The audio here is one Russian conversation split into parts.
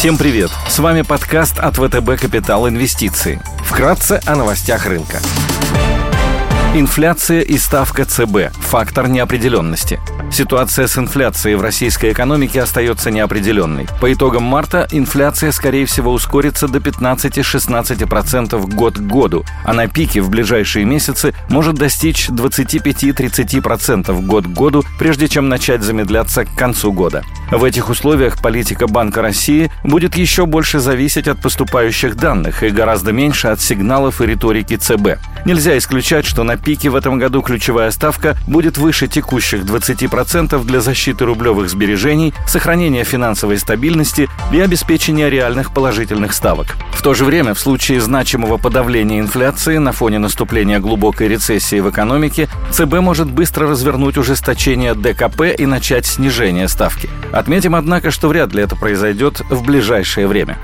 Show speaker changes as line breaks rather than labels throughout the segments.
Всем привет! С вами подкаст от ВТБ «Капитал Инвестиции». Вкратце о новостях рынка. Инфляция и ставка ЦБ – фактор неопределенности. Ситуация с инфляцией в российской экономике остается неопределенной. По итогам марта инфляция, скорее всего, ускорится до 15-16% год к году, а на пике в ближайшие месяцы может достичь 25-30% год к году, прежде чем начать замедляться к концу года. В этих условиях политика Банка России будет еще больше зависеть от поступающих данных и гораздо меньше от сигналов и риторики ЦБ. Нельзя исключать, что на пике в этом году ключевая ставка будет выше текущих 20% для защиты рублевых сбережений, сохранения финансовой стабильности и обеспечения реальных положительных ставок. В то же время, в случае значимого подавления инфляции на фоне наступления глубокой рецессии в экономике, ЦБ может быстро развернуть ужесточение ДКП и начать снижение ставки. Отметим, однако, что вряд ли это произойдет в ближайшее время.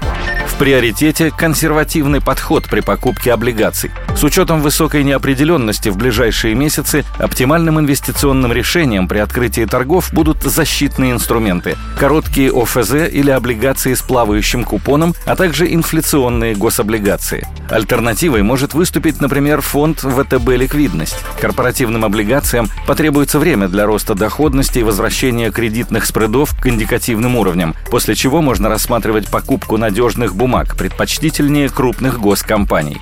Приоритете консервативный подход при покупке облигаций. С учетом высокой неопределенности в ближайшие месяцы оптимальным инвестиционным решением при открытии торгов будут защитные инструменты – короткие ОФЗ или облигации с плавающим купоном, а также инфляционные гособлигации. Альтернативой может выступить, например, фонд ВТБ «Ликвидность». Корпоративным облигациям потребуется время для роста доходности и возвращения кредитных спредов к индикативным уровням, после чего можно рассматривать покупку надежных бумаг, предпочтительнее крупных госкомпаний.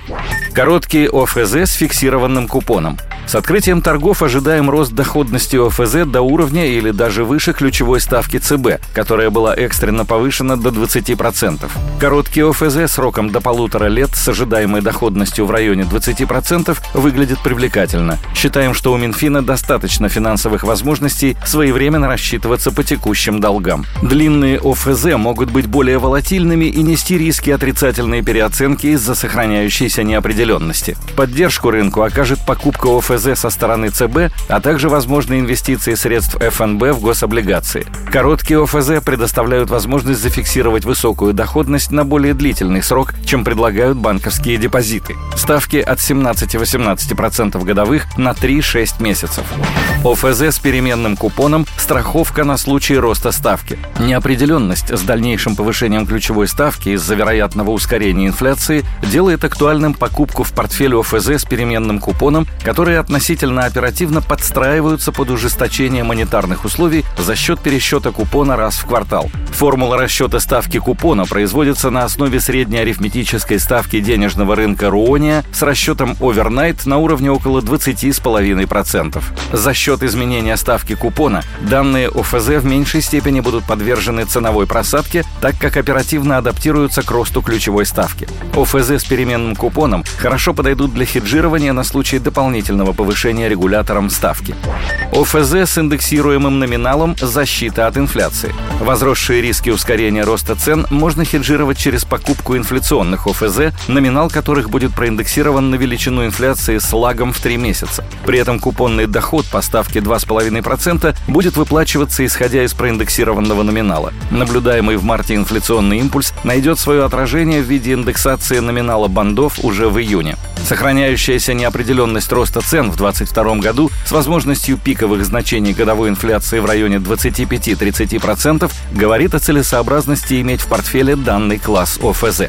Короткие ОФЗ с фиксированным купоном. С открытием торгов ожидаем рост доходности ОФЗ до уровня или даже выше ключевой ставки ЦБ, которая была экстренно повышена до 20%. Короткие ОФЗ сроком до полутора лет с ожидаемой доходностью в районе 20% выглядят привлекательно. Считаем, что у Минфина достаточно финансовых возможностей своевременно рассчитываться по текущим долгам. Длинные ОФЗ могут быть более волатильными и нести риски отрицательной переоценки из-за сохраняющейся неопределенности. Поддержку рынку окажет покупка ОФЗ со стороны ЦБ, а также возможные инвестиции средств ФНБ в гособлигации. Короткие ОФЗ предоставляют возможность зафиксировать высокую доходность на более длительный срок, чем предлагают банковские депозиты. Ставки от 17-18% годовых на 3-6 месяцев. ОФЗ с переменным купоном – страховка на случай роста ставки. Неопределенность с дальнейшим повышением ключевой ставки из-за вероятного ускорения инфляции делает актуальным покупку в портфеле ОФЗ с переменным купоном, которые относительно оперативно подстраиваются под ужесточение монетарных условий за счет пересчета купона раз в квартал. Формула расчета ставки купона производится на основе средней арифметической ставки денежного рынка Руония с расчетом овернайт на уровне около 20,5%. За счет изменения ставки купона данные ОФЗ в меньшей степени будут подвержены ценовой просадке, так как оперативно адаптируются к росту ключевой ставки. ОФЗ с переменным купоном хорошо подойдут для хеджирования на случай дополнительного повышения регулятором ставки. ОФЗ с индексируемым номиналом «Защита от инфляции». Возросшие риски ускорения роста цен можно хеджировать через покупку инфляционных ОФЗ, номинал которых будет проиндексирован на величину инфляции с лагом в 3 месяца. При этом купонный доход по ставке 2,5% будет выплачиваться исходя из проиндексированного номинала. Наблюдаемый в марте инфляционный импульс найдет свое отражение в виде индексации номинала бандов уже в июне. Сохраняющаяся неопределенность роста цен в 2022 году с возможностью пиковых значений годовой инфляции в районе 25-30% говорит о целесообразности иметь в портфеле данный класс ОФЗ.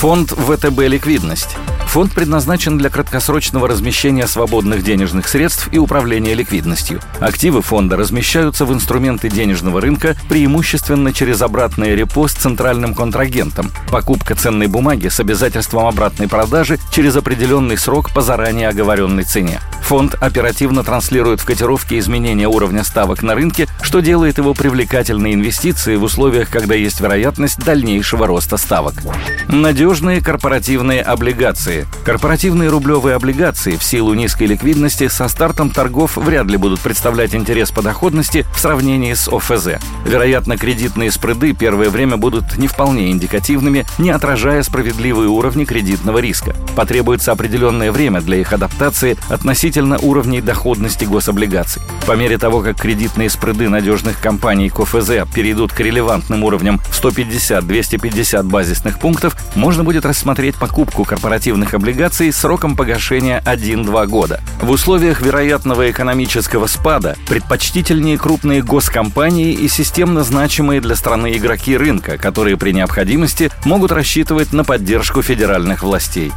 Фонд ВТБ «Ликвидность». Фонд предназначен для краткосрочного размещения свободных денежных средств и управления ликвидностью. Активы фонда размещаются в инструменты денежного рынка преимущественно через обратное репо с центральным контрагентом, покупка ценной бумаги с обязательством обратной продажи через определенный срок по заранее оговоренной цене. Фонд оперативно транслирует в котировке изменения уровня ставок на рынке, что делает его привлекательной инвестицией в условиях, когда есть вероятность дальнейшего роста ставок. Надежные корпоративные облигации. Корпоративные рублевые облигации в силу низкой ликвидности со стартом торгов вряд ли будут представлять интерес по доходности в сравнении с ОФЗ. Вероятно, кредитные спреды первое время будут не вполне индикативными, не отражая справедливые уровни кредитного риска. Потребуется определенное время для их адаптации относительно уровней доходности гособлигаций. По мере того, как кредитные спреды надежных компаний к ОФЗ перейдут к релевантным уровням в 150-250 базисных пунктов, можно будет рассмотреть покупку корпоративных облигаций сроком погашения 1-2 года. В условиях вероятного экономического спада предпочтительнее крупные госкомпании и системно значимые для страны игроки рынка, которые при необходимости могут рассчитывать на поддержку федеральных властей.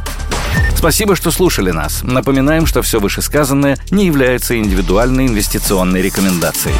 Спасибо, что слушали нас. Напоминаем, что все вышесказанное не является индивидуальной инвестиционной рекомендацией.